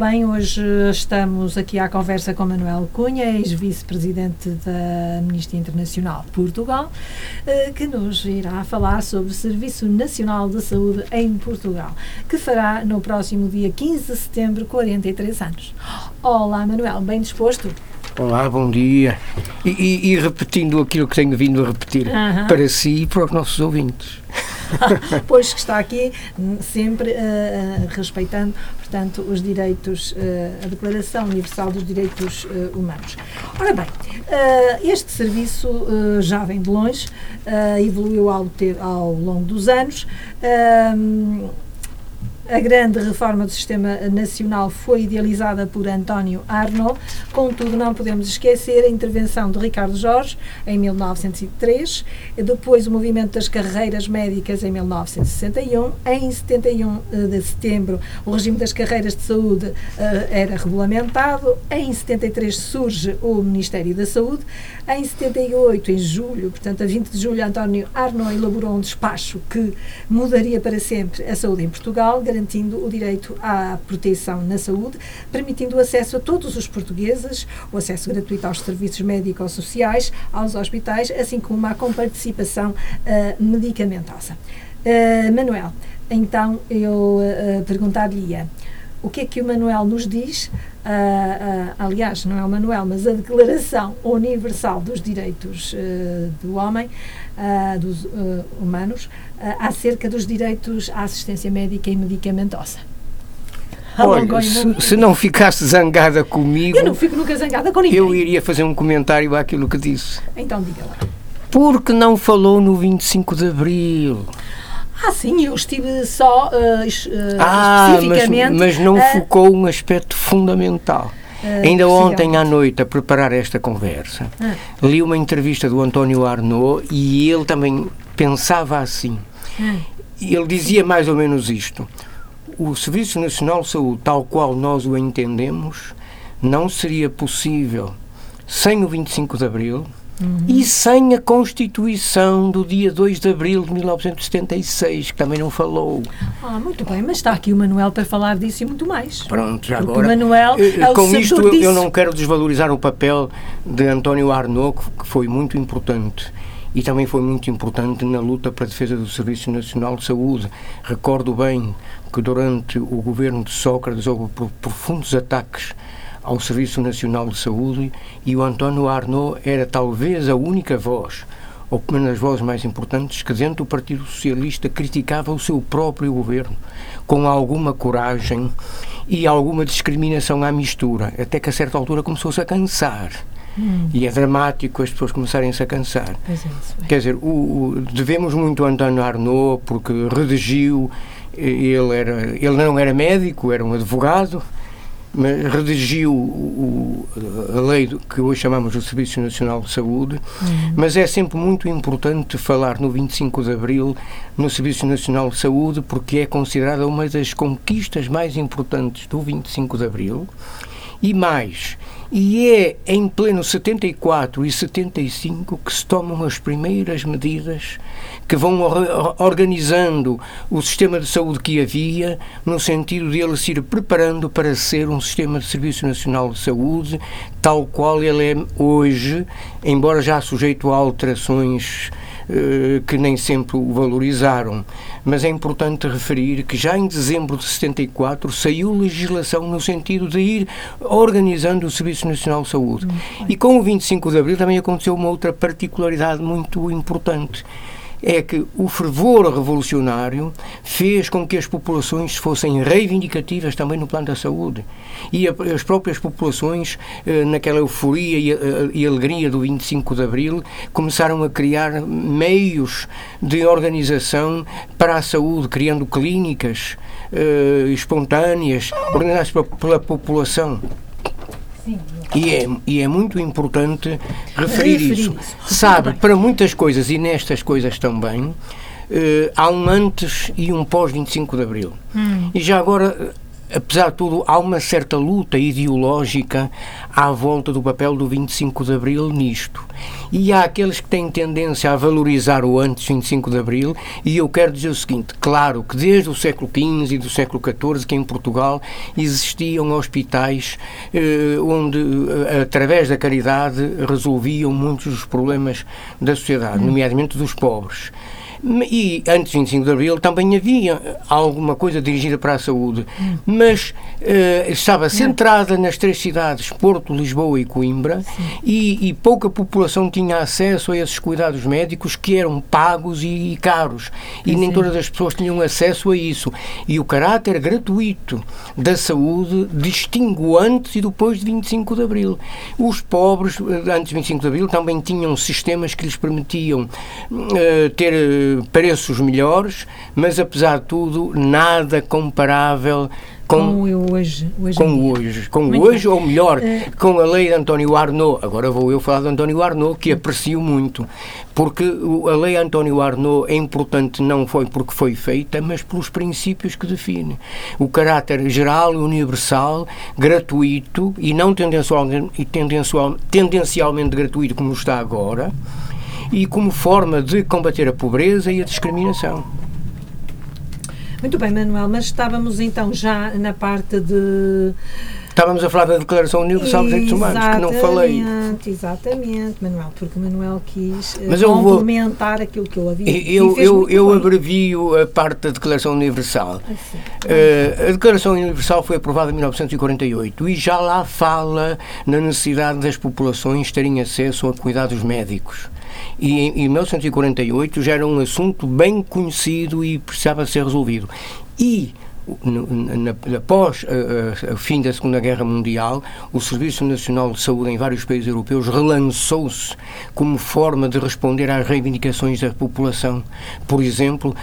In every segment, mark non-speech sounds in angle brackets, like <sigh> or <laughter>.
Bem, hoje estamos aqui à conversa com Manuel Cunha, ex-vice-presidente da Amnistia Internacional de Portugal, eh, que nos irá falar sobre o Serviço Nacional de Saúde em Portugal, que fará no próximo dia 15 de setembro 43 anos. Olá, Manuel, bem disposto? Olá, bom dia. E, e, e, repetindo aquilo que tenho vindo a repetir uh -huh. para si e para os nossos ouvintes. <laughs> pois que está aqui sempre uh, uh, respeitando, portanto, os direitos, uh, a Declaração Universal dos Direitos Humanos. Ora bem, este serviço já vem de longe, evoluiu ao, ter, ao longo dos anos. A grande reforma do Sistema Nacional foi idealizada por António Arnaud, contudo, não podemos esquecer a intervenção de Ricardo Jorge em 1903, depois o movimento das carreiras médicas em 1961, em 71 eh, de setembro o regime das carreiras de saúde uh, era regulamentado, em 73 surge o Ministério da Saúde, em 78, em julho, portanto a 20 de julho, António Arnaud elaborou um despacho que mudaria para sempre a saúde em Portugal, garantindo o direito à proteção na saúde, permitindo o acesso a todos os portugueses, o acesso gratuito aos serviços médico-sociais, aos hospitais, assim como a comparticipação uh, medicamentosa. Uh, Manuel, então eu uh, perguntar-lhe-ia o que é que o Manuel nos diz? Uh, uh, aliás, não é o Manuel, mas a Declaração Universal dos Direitos uh, do Homem, dos Humanos, acerca dos direitos à assistência médica e medicamentosa. Olha, se, se, não ficasse zangada comigo. Eu não fico nunca zangada com ninguém. Eu iria fazer um comentário àquilo que disse. Então diga lá. Porque não falou no 25 de Abril? Ah, sim, eu estive só uh, uh, ah, especificamente. Mas, mas não uh, focou um aspecto fundamental. Ainda ontem à noite, a preparar esta conversa, ah. li uma entrevista do António Arnaud e ele também pensava assim. Ah. Ele dizia mais ou menos isto: o Serviço Nacional de Saúde, tal qual nós o entendemos, não seria possível sem o 25 de Abril Uhum. E sem a Constituição do dia 2 de abril de 1976, que também não falou. Ah, muito bem, mas está aqui o Manuel para falar disso e muito mais. Pronto, já Porque agora. Manuel é o com isto eu, eu, não quero desvalorizar o papel de António Arnaud, que foi muito importante. E também foi muito importante na luta para a defesa do Serviço Nacional de Saúde. Recordo bem que durante o governo de Sócrates houve profundos ataques ao Serviço Nacional de Saúde e o António Arnaud era talvez a única voz, ou uma das vozes mais importantes, que dentro do Partido Socialista criticava o seu próprio governo com alguma coragem e alguma discriminação à mistura, até que a certa altura começou-se a cansar. Hum. E é dramático as pessoas começarem-se a cansar. É, Quer dizer, o, o, devemos muito a António Arnaud porque redigiu, ele, era, ele não era médico, era um advogado, redigiu o, a lei que hoje chamamos do Serviço Nacional de Saúde, uhum. mas é sempre muito importante falar no 25 de Abril no Serviço Nacional de Saúde porque é considerada uma das conquistas mais importantes do 25 de Abril e mais, e é em pleno 74 e 75 que se tomam as primeiras medidas que vão organizando o sistema de saúde que havia, no sentido de ele se ir preparando para ser um sistema de Serviço Nacional de Saúde, tal qual ele é hoje, embora já sujeito a alterações eh, que nem sempre o valorizaram. Mas é importante referir que já em dezembro de 74 saiu legislação no sentido de ir organizando o Serviço Nacional de Saúde. E com o 25 de abril também aconteceu uma outra particularidade muito importante é que o fervor revolucionário fez com que as populações fossem reivindicativas também no plano da saúde. E a, as próprias populações, eh, naquela euforia e, eh, e, alegria do 25 de Abril, começaram a criar meios de organização para a saúde, criando clínicas eh, espontâneas, organizadas pela, pela população. E é, e é muito importante referir, referir isso. isso. Sabe, para muitas coisas, e nestas coisas também, uh, há um antes e um pós 25 de Abril. Hum. E já agora, apesar de tudo, há uma certa luta ideológica à volta do papel do 25 de Abril nisto. E há aqueles que têm tendência a valorizar o antes 25 de Abril, e eu quero dizer o seguinte: claro que desde o século XV e do século XIV, que em Portugal existiam hospitais eh, onde, eh, através da caridade, resolviam muitos dos problemas da sociedade, nomeadamente dos pobres. E antes do 25 de Abril também havia alguma coisa dirigida para a saúde, mas uh, estava centrada nas três cidades, Porto, Lisboa e Coimbra, e, e, pouca população tinha acesso a esses cuidados médicos que eram pagos e, e caros. E nem todas as pessoas tinham acesso a isso. E o caráter gratuito da saúde distingue antes e depois de 25 de Abril. Os pobres, eh, antes de 25 de Abril, também tinham sistemas que lhes permitiam uh, ter preços melhores, mas apesar de tudo, nada comparável com, com hoje, hoje com hoje, com Muito hoje bem. ou melhor, uh, com a lei de António Arnaud. Agora vou eu falar de António Arnaud, que aprecio muito, porque a lei António Arnaud é importante não foi porque foi feita, mas pelos princípios que define. O caráter geral universal, gratuito e não tendencialmente, tendencialmente gratuito como está agora e como forma de combater a pobreza e a discriminação. Muito bem, Manuel, mas estávamos então já na parte de. Estávamos a falar da Declaração Universal dos Direitos Humanos, que não falei. Exatamente, Manuel, porque o Manuel quis eh, Mas complementar vou, aquilo que eu havia Eu, eu, eu abrevio a parte da Declaração Universal. Assim. Uh, a Declaração Universal foi aprovada em 1948 e já lá fala na necessidade das populações terem acesso a cuidados médicos e em, em 1948 já era um assunto bem conhecido e precisava ser resolvido. E após o fim da Segunda Guerra Mundial, o Serviço Nacional de Saúde em vários países europeus relançou-se como forma de responder às reivindicações da população. Por exemplo,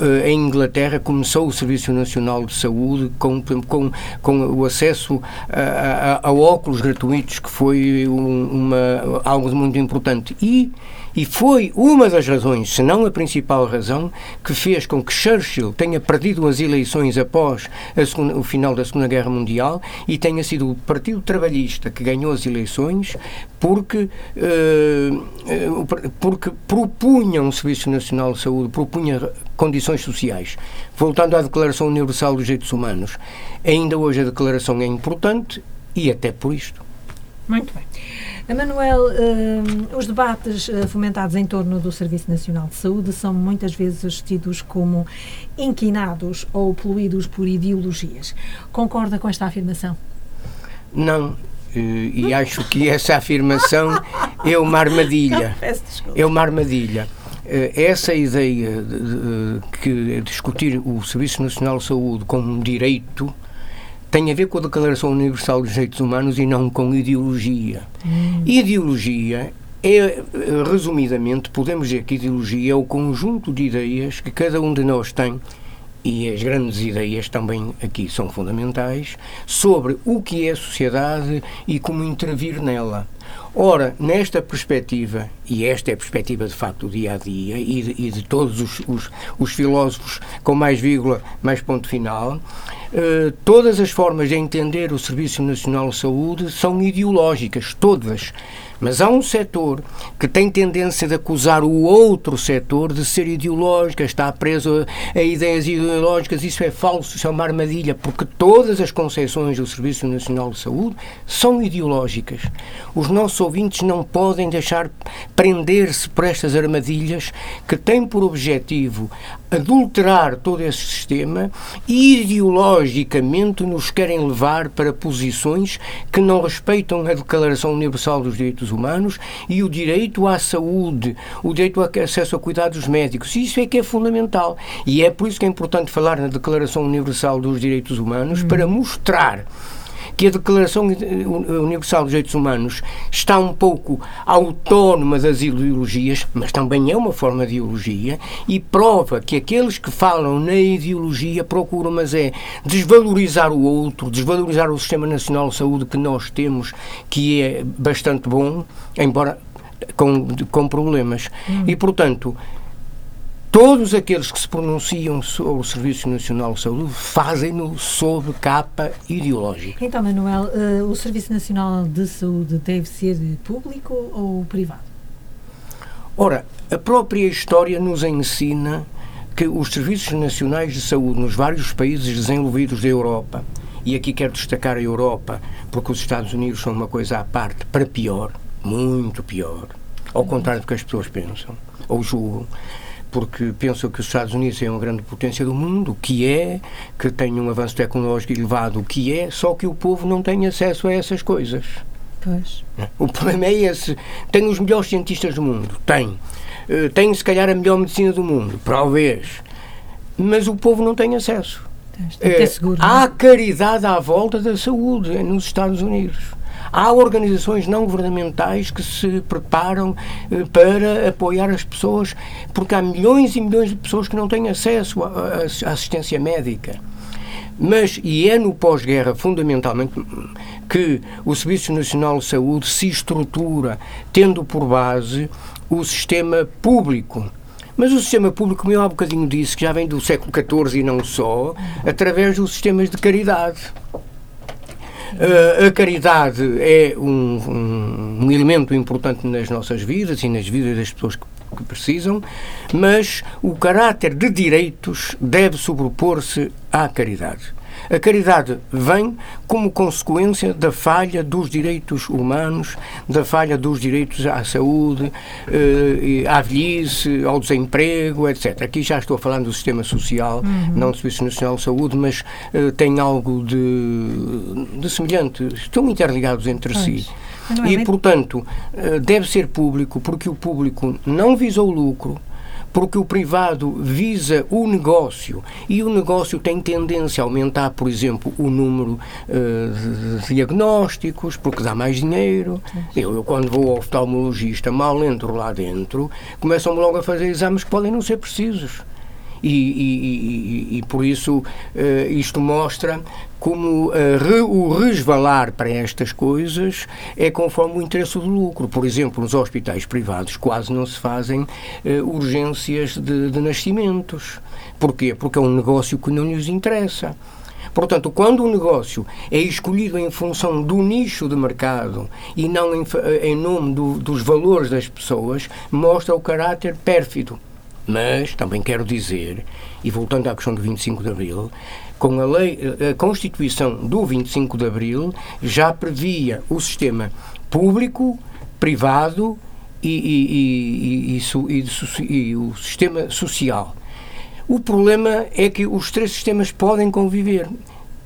eh, em Inglaterra começou o Serviço Nacional de Saúde com, com, com o acesso a, a, a óculos gratuitos, que foi uma, algo muito importante. E e foi uma das razões, se não a principal razão, que fez com que Churchill tenha perdido as eleições após segunda, o final da Segunda Guerra Mundial e tenha sido o Partido Trabalhista que ganhou as eleições porque, uh, porque propunha um Serviço Nacional de Saúde, propunha condições sociais. Voltando à Declaração Universal dos Direitos Humanos, ainda hoje a declaração é importante e até por isto. Muito bem. Emanuel, uh, os debates uh, fomentados em torno do Serviço Nacional de Saúde são muitas vezes tidos como inquinados ou poluídos por ideologias. Concorda com esta afirmação? Não, e acho que essa afirmação é uma armadilha. <laughs> É uma armadilha. Eh, essa ideia de, que discutir o Serviço Nacional de Saúde como um direito tem a ver com a Declaração Universal dos Direitos Humanos e não com ideologia. Hum. Ideologia é, resumidamente, podemos dizer que ideologia é o conjunto de ideias que cada um de nós tem, e as grandes ideias também aqui são fundamentais, sobre o que é a sociedade e como intervir nela. Ora, nesta perspectiva, e esta é a perspectiva de facto do dia a dia e de, e de todos os, os, os, filósofos com mais vírgula, mais ponto final, eh, todas as formas de entender o Serviço Nacional de Saúde são ideológicas, todas. Mas há um setor que tem tendência de acusar o outro setor de ser ideológico, está preso a, a ideias ideológicas. Isso é falso, isso é uma armadilha, porque todas as concepções do Serviço Nacional de Saúde são ideológicas. Os nossos ouvintes não podem deixar prender-se por estas armadilhas que têm por objetivo adulterar todo esse sistema e ideologicamente nos querem levar para posições que não respeitam a Declaração Universal dos Direitos Humanos e o direito à saúde, o direito ao acesso a cuidados médicos. Isso é que é fundamental. E é por isso que é importante falar na Declaração Universal dos Direitos Humanos, para mostrar que a Declaração Universal dos Direitos Humanos está um pouco autónoma das ideologias, mas também é uma forma de ideologia, e prova que aqueles que falam na ideologia procuram, mas é desvalorizar o outro, desvalorizar o Sistema Nacional de Saúde que nós temos, que é bastante bom, embora com, com problemas. Hum. E, portanto, todos aqueles que se pronunciam sobre o Serviço Nacional de Saúde fazem-no sob capa ideológica. Então, Manuel, uh, o Serviço Nacional de Saúde deve ser público ou privado? Ora, a própria história nos ensina que os serviços nacionais de saúde nos vários países desenvolvidos da Europa, e aqui quero destacar a Europa, porque os Estados Unidos são uma coisa à parte, para pior, muito pior, ao contrário do que as pessoas pensam ou julgam porque pensam que os Estados Unidos é uma grande potência do mundo, que é, que tem um avanço tecnológico elevado, que é, só que o povo não tem acesso a essas coisas. Pois. O problema é esse. Tem os melhores cientistas do mundo, tem. Eh, tem, se calhar, a melhor medicina do mundo, talvez. Mas o povo não tem acesso. Tem é, seguro, há caridade à volta da saúde nos Estados Unidos. Há organizações não governamentais que se preparam eh, para apoiar as pessoas, porque há milhões e milhões de pessoas que não têm acesso à assistência médica. Mas, e é no pós-guerra, fundamentalmente, que o Serviço Nacional de Saúde se estrutura, tendo por base o sistema público. Mas o sistema público, como eu há bocadinho disse, que já vem do século XIV e não só, através dos sistemas de caridade. Uh, a caridade é um, um, um, elemento importante nas nossas vidas e nas vidas das pessoas que, que precisam, mas o caráter de direitos deve sobrepor-se à caridade. A caridade vem como consequência da falha dos direitos humanos, da falha dos direitos à saúde, eh, à velhice, ao desemprego, etc. Aqui já estou falando do sistema social, uhum. não do Serviço Nacional de Saúde, mas eh, tem algo de, de semelhante. Estão interligados entre pois. si. É e, portanto, eh, deve ser público, porque o público não visou lucro, porque o privado visa o negócio e o negócio tem tendência a aumentar, por exemplo, o número uh, de diagnósticos, porque dá mais dinheiro. Eu, eu, quando vou ao oftalmologista, mal entro lá dentro, começam logo a fazer exames que podem não ser precisos. E, e, e, e, por isso uh, isto mostra como uh, o resvalar para estas coisas é conforme o interesse do lucro. Por exemplo, nos hospitais privados quase não se fazem uh, urgências de, de nascimentos. Porquê? Porque é um negócio que não lhes interessa. Portanto, quando o negócio é escolhido em função do nicho de mercado e não em, em nome do, dos valores das pessoas, mostra o caráter pérfido. Mas também quero dizer, e voltando à questão do 25 de Abril, com a lei, a Constituição do 25 de Abril já previa o sistema público, privado e, e, e, e, o sistema social. O problema é que os três sistemas podem conviver.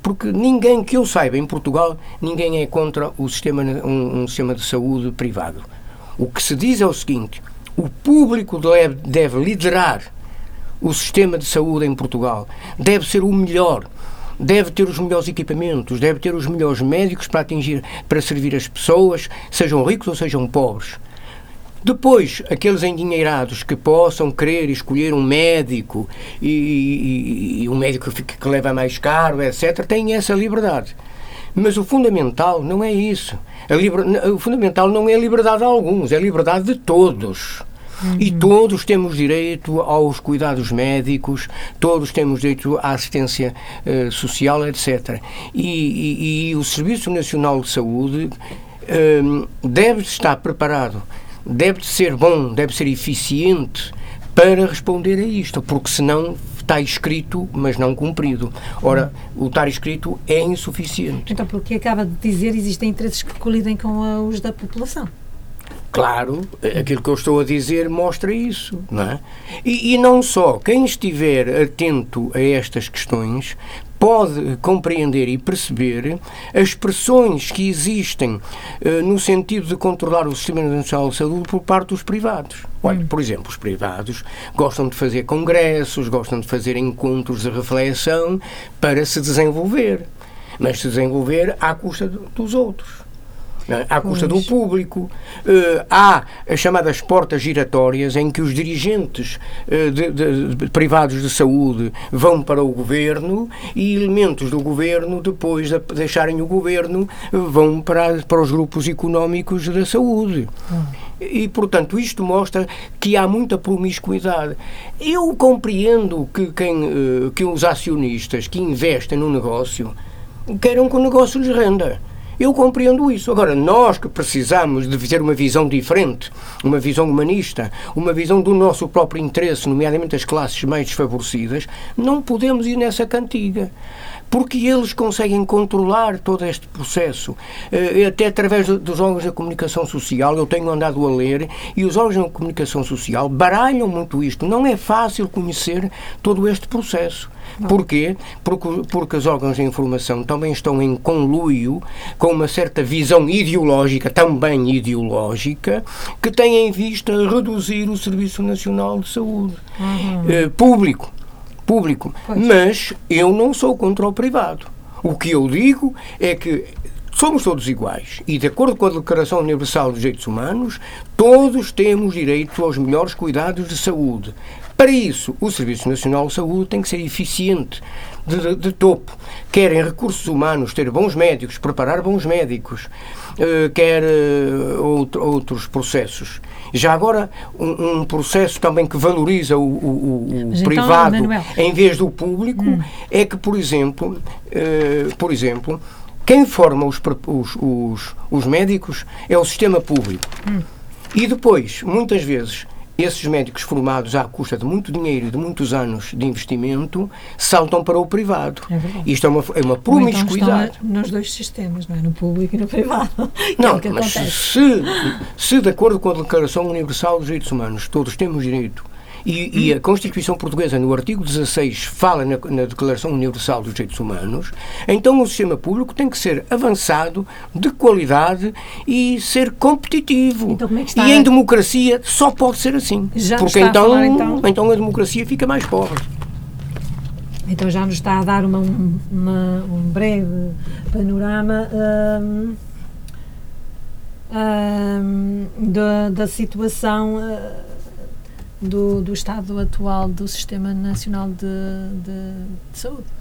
Porque ninguém que eu saiba em Portugal, ninguém é contra o sistema, um, um sistema de saúde privado. O que se diz é o seguinte: o público deve, deve liderar o sistema de saúde em Portugal, deve ser o melhor, deve ter os melhores equipamentos, deve ter os melhores médicos para atingir, para servir as pessoas, sejam ricos ou sejam pobres. Depois, aqueles endinheirados que possam querer escolher um médico e, e, e um médico que, que leva mais caro, etc., têm essa liberdade. Mas o fundamental não é isso. Liber... O fundamental não é liberdade de alguns, é liberdade de todos. Uhum. E todos temos direito aos cuidados médicos, todos temos direito à assistência uh, social, etc. E, e, e, o Serviço Nacional de Saúde uh, deve estar preparado, deve ser bom, deve ser eficiente para responder a isto, porque senão está escrito, mas não cumprido. Ora, o estar escrito é insuficiente. Então, porque acaba de dizer, existem interesses que colidem com os da população. Claro, aquilo que eu estou a dizer mostra isso, não é? E, e, não só, quem estiver atento a estas questões pode compreender e perceber as pressões que existem uh, no sentido de controlar o Sistema Nacional de Saúde por parte dos privados. Olha, hum. por exemplo, os privados gostam de fazer congressos, gostam de fazer encontros de reflexão para se desenvolver, mas se desenvolver à custa dos outros. É? à custa do público. Uh, há as chamadas portas giratórias em que os dirigentes uh, de, de, de, privados de saúde vão para o governo e elementos do governo, depois de deixarem o governo, vão para, para os grupos económicos da saúde. Hum. E, portanto, isto mostra que há muita promiscuidade. Eu compreendo que, quem, eh, que os acionistas que investem no negócio queiram que o negócio lhes renda. Eu compreendo isso. Agora, nós que precisamos de ter uma visão diferente, uma visão humanista, uma visão do nosso próprio interesse, nomeadamente as classes mais desfavorecidas, não podemos ir nessa cantiga porque eles conseguem controlar todo este processo, eh, até através dos órgãos da comunicação social. Eu tenho andado a ler e os órgãos da comunicação social baralham muito isto. Não é fácil conhecer todo este processo. Porquê? Porque, porque os órgãos de informação também estão em conluio com uma certa visão ideológica, também ideológica, que tem em vista reduzir o Serviço Nacional de Saúde uhum. eh, público público. Pois. Mas eu não sou contra o privado. O que eu digo é que somos todos iguais e, de acordo com a Declaração Universal dos Direitos Humanos, todos temos direito aos melhores cuidados de saúde. Para isso, o Serviço Nacional de Saúde tem que ser eficiente, de, de, topo. Quer em recursos humanos, ter bons médicos, preparar bons médicos, uh, quer uh, outro, outros processos. Já agora, um, um, processo também que valoriza o, o, o então, privado então, em vez do público hum. é que, por exemplo, uh, por exemplo, quem forma os, os, os, os, médicos é o sistema público. Hum. E depois, muitas vezes, esses médicos formados à custa de muito dinheiro e de muitos anos de investimento saltam para o privado. É Isto é uma, é uma promiscuidade. Então nos dois sistemas, não é? No público e no privado. <laughs> Não, é mas se, se, de acordo com a Declaração Universal dos Direitos Humanos, todos temos direito e, e, a Constituição Portuguesa, no artigo 16, fala na, na, Declaração Universal dos Direitos Humanos, então o sistema público tem que ser avançado, de qualidade e ser competitivo. Então, como é que está? E em democracia só pode ser assim. Já porque então, falar, então... então a democracia fica mais pobre. Então já nos está a dar uma, uma, um breve panorama hum, hum, da, da situação. Hum, do, do estado atual do Sistema Nacional de, de, de Saúde.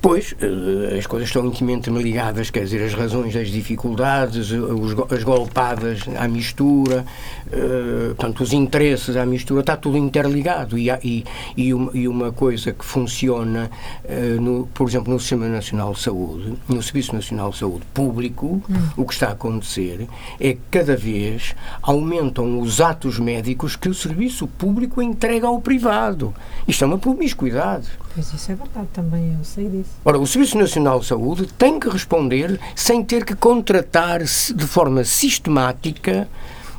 Pois, eh, as coisas estão intimamente ligadas, quer dizer, as razões das dificuldades, as golpadas à mistura, uh, portanto, os interesses à mistura, está tudo interligado. E, e, e, uma, coisa que funciona, no, por exemplo, no Sistema Nacional de Saúde, no Serviço Nacional de Saúde Público, hum. o que está a acontecer é que cada vez aumentam os atos médicos que o serviço público entrega ao privado. Isto é uma promiscuidade. Pois isso é verdade, também eu sei disso. Ora, o Serviço Nacional de Saúde tem que responder sem ter que contratar de forma sistemática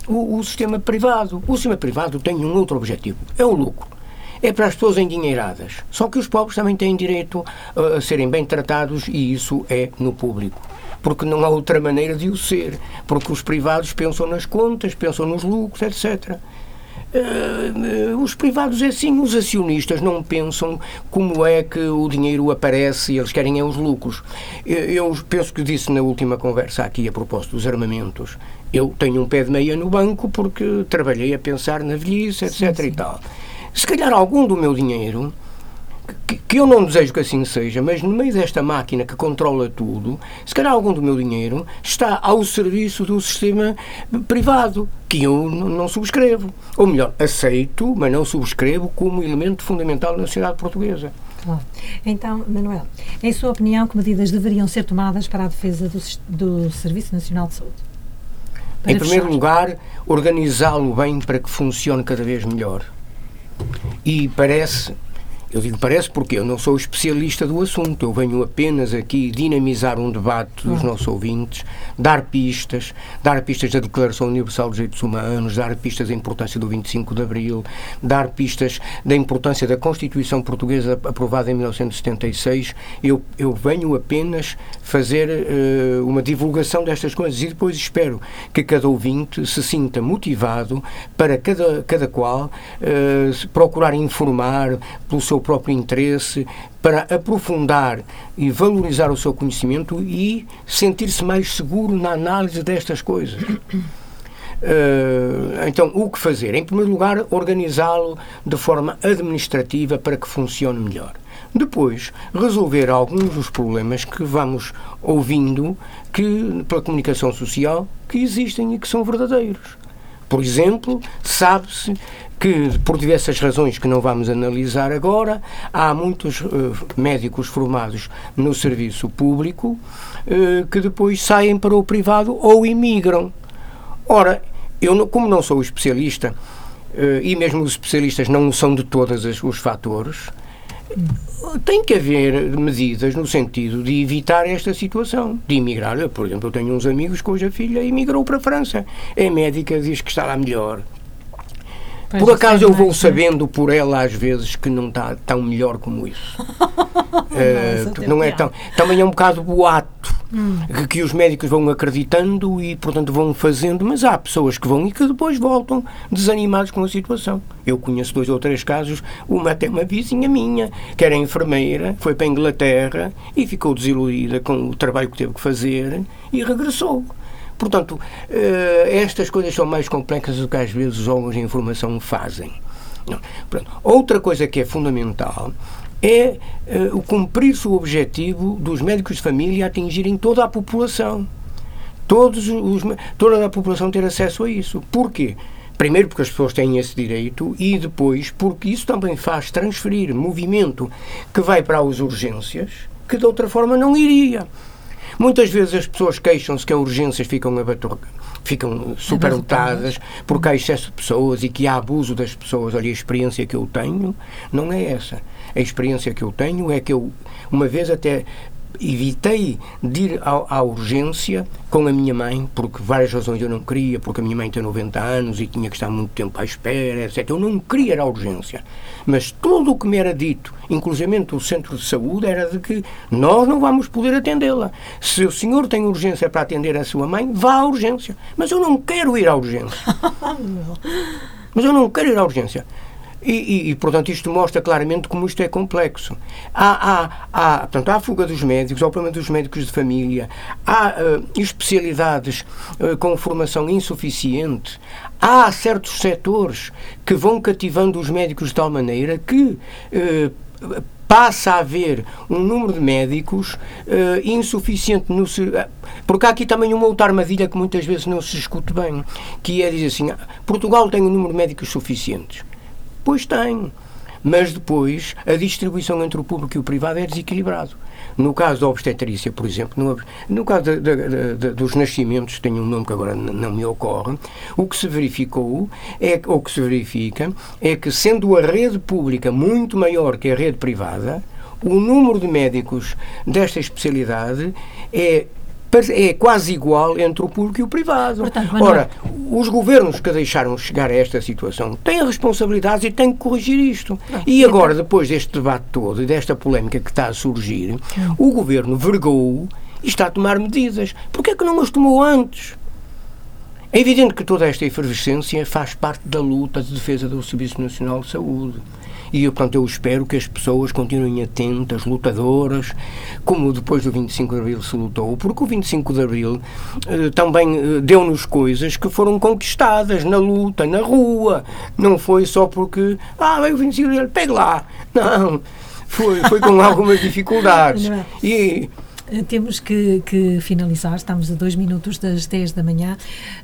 o, o sistema privado. O sistema privado tem um outro objetivo, é o lucro é para as pessoas endinheiradas. Só que os pobres também têm direito a, a serem bem tratados e isso é no público. Porque não há outra maneira de o ser. Porque os privados pensam nas contas, pensam nos lucros, etc. Uh, os privados é assim, os acionistas não pensam como é que o dinheiro aparece e eles querem é os lucros. Eu penso que disse na última conversa aqui a propósito dos armamentos. Eu tenho um pé de meia no banco porque trabalhei a pensar na velhice, etc. Sim, sim. e tal. Se calhar algum do meu dinheiro que, que, eu não desejo que assim seja, mas no meio desta máquina que controla tudo, se calhar algum do meu dinheiro está ao serviço do sistema privado, que eu não subscrevo. Ou melhor, aceito, mas não subscrevo como elemento fundamental na sociedade portuguesa. Claro. Então, Manuel, em sua opinião, que medidas deveriam ser tomadas para a defesa do, do Serviço Nacional de Saúde? Para em fechar. primeiro lugar, organizá-lo bem para que funcione cada vez melhor. E parece eu digo parece porque eu não sou especialista do assunto, eu venho apenas aqui dinamizar um debate dos nossos ouvintes, dar pistas, dar pistas da Declaração Universal dos Direitos Humanos, dar pistas da importância do 25 de Abril, dar pistas da importância da Constituição Portuguesa aprovada em 1976. Eu, eu venho apenas fazer uh, uma divulgação destas coisas e depois espero que cada ouvinte se sinta motivado para cada, cada qual uh, procurar informar pelo seu seu próprio interesse, para aprofundar e valorizar o seu conhecimento e sentir-se mais seguro na análise destas coisas. Uh, <coughs> então, o que fazer? Em primeiro lugar, organizá-lo de forma administrativa para que funcione melhor. Depois, resolver alguns dos problemas que vamos ouvindo que, pela comunicação social que existem e que são verdadeiros. Por exemplo, sabe-se que, por diversas razões que não vamos analisar agora, há muitos uh, médicos formados no serviço público uh, que depois saem para o privado ou imigram. Ora, eu, como não sou especialista, uh, e mesmo os especialistas não são de todos os fatores, tem que haver medidas no sentido de evitar esta situação, de imigrar. Eu, por exemplo, eu tenho uns amigos cuja filha emigrou para a França. É médica, diz que está lá melhor. Pois por acaso eu vou mais, sabendo por ela às vezes que não está tão melhor como isso. <laughs> uh, não é tão. Também é um bocado boato hum. que, que, os médicos vão acreditando e, portanto, vão fazendo, mas há pessoas que vão e que depois voltam desanimados com a situação. Eu conheço dois ou três casos, uma até uma vizinha minha, que era enfermeira, foi para a Inglaterra e ficou desiludida com o trabalho que teve que fazer e regressou. Portanto, eh, estas coisas são mais complexas do que às vezes os órgãos de informação fazem. Outra coisa que é fundamental é uh, o cumprir-se o objetivo dos médicos de família atingirem toda a população. Todos os, toda a população ter acesso a isso. Porquê? Primeiro porque as pessoas têm esse direito e depois porque isso também faz transferir movimento que vai para as urgências que de outra forma não iria. Muitas vezes as pessoas queixam-se que as urgências ficam ficam superlotadas porque há excesso de pessoas e que há abuso das pessoas. Olha, a experiência que eu tenho não é essa. A experiência que eu tenho é que eu, uma vez até evitei de ir à, à, urgência com a minha mãe, porque várias razões eu não queria, porque a minha mãe tem 90 anos e tinha que estar muito tempo à espera, etc. Eu não queria ir à urgência. Mas tudo o que me era dito, inclusive o centro de saúde, era de que nós não vamos poder atendê-la. Se o senhor tem urgência para atender a sua mãe, vá à urgência. Mas eu não quero ir à urgência. <laughs> Mas eu não quero ir à urgência. E, e, e, portanto, isto mostra claramente como isto é complexo. Há, há, há, portanto, há a fuga dos médicos, há o problema dos médicos de família, há uh, especialidades uh, com formação insuficiente, há certos setores que vão cativando os médicos de tal maneira que. Uh, passa a haver um número de médicos uh, insuficiente no porque há aqui também uma outra armadilha que muitas vezes não se escute bem, que é dizer assim, Portugal tem um número de médicos suficientes. Pois tem. Mas depois a distribuição entre o público e o privado é desequilibrado. No caso da obstetrícia, por exemplo, no, no caso de, de, de, dos nascimentos, tenho um nome que agora não me ocorre, o que se verificou, é, ou que se verifica, é que sendo a rede pública muito maior que a rede privada, o número de médicos desta especialidade é é quase igual entre o público e o privado. Portanto, Ora, os governos que deixaram chegar a esta situação têm responsabilidades e têm que corrigir isto. Não, e agora, depois deste debate todo e desta polémica que está a surgir, não. o governo vergou e está a tomar medidas. Porquê é que não as tomou antes? É evidente que toda esta efervescência faz parte da luta de defesa do Serviço Nacional de Saúde. E, portanto, eu espero que as pessoas continuem atentas, lutadoras, como depois do 25 de Abril se lutou, porque o 25 de Abril eh, também eh, deu-nos coisas que foram conquistadas na luta, na rua. Não foi só porque, ah, veio o 25 de Abril, pegue lá. Não, foi, foi com <laughs> algumas dificuldades. É? E temos que, que, finalizar, estamos a dois minutos das 10 da manhã.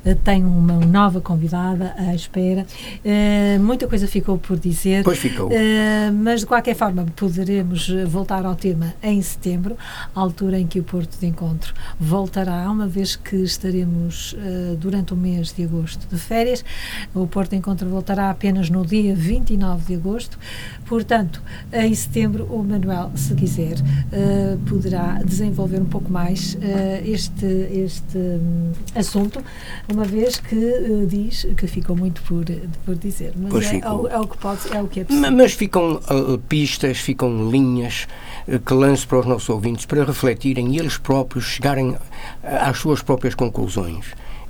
Eh, tenho uma nova convidada à espera. Uh, muita coisa ficou por dizer. Pois ficou. Uh, mas de qualquer forma, poderemos voltar ao tema em setembro, altura em que o Porto de Encontro voltará, uma vez que estaremos uh, durante o mês de agosto de férias. O Porto de Encontro voltará apenas no dia 29 de agosto. Portanto, em setembro, o Manuel, se quiser, poderá desenvolver desenvolver um pouco mais uh, este, este um, assunto, uma vez que uh, diz que ficou muito por, por dizer. Mas pois é, é, o, é, o que pode, é o que é possível. Mas ficam uh, pistas, ficam linhas que lanço para os nossos ouvintes para refletirem e eles próprios chegarem às suas próprias conclusões.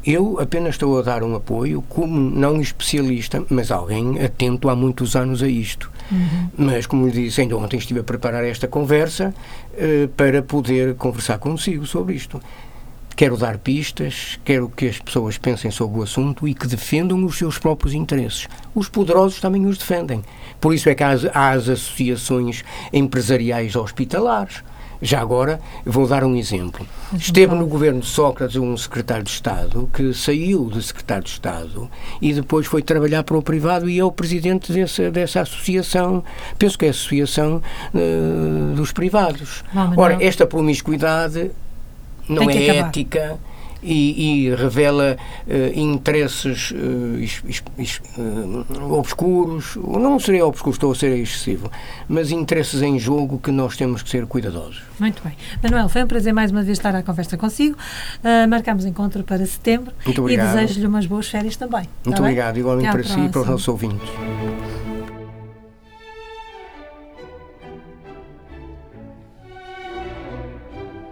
Eu apenas estou a dar um apoio como não especialista, mas alguém atento há muitos anos a isto. Uhum. Mas, como lhe disse, ainda ontem estive a preparar esta conversa uh, para poder conversar consigo sobre isto. Quero dar pistas, quero que as pessoas pensem sobre o assunto e que defendam os seus próprios interesses. Os poderosos também os defendem. Por isso é que há há as associações empresariais hospitalares Já agora, vou dar um exemplo. Esteve no governo de Sócrates um secretário de Estado que saiu de secretário de Estado e depois foi trabalhar para o privado e é o presidente dessa, dessa associação, penso que é a Associação uh, dos Privados. Não, Ora, esta promiscuidade não é ética e, e revela uh, interesses uh, is, is, uh, obscuros, não seria obscuro, estou a ser excessivo, mas interesses em jogo que nós temos que ser cuidadosos. Muito bem. Manuel, foi um prazer mais uma vez estar à conversa consigo. marcamos encontro para setembro Muito obrigado. e desejo-lhe umas boas férias também. Muito obrigado, igualmente para si e para os nossos ouvintes.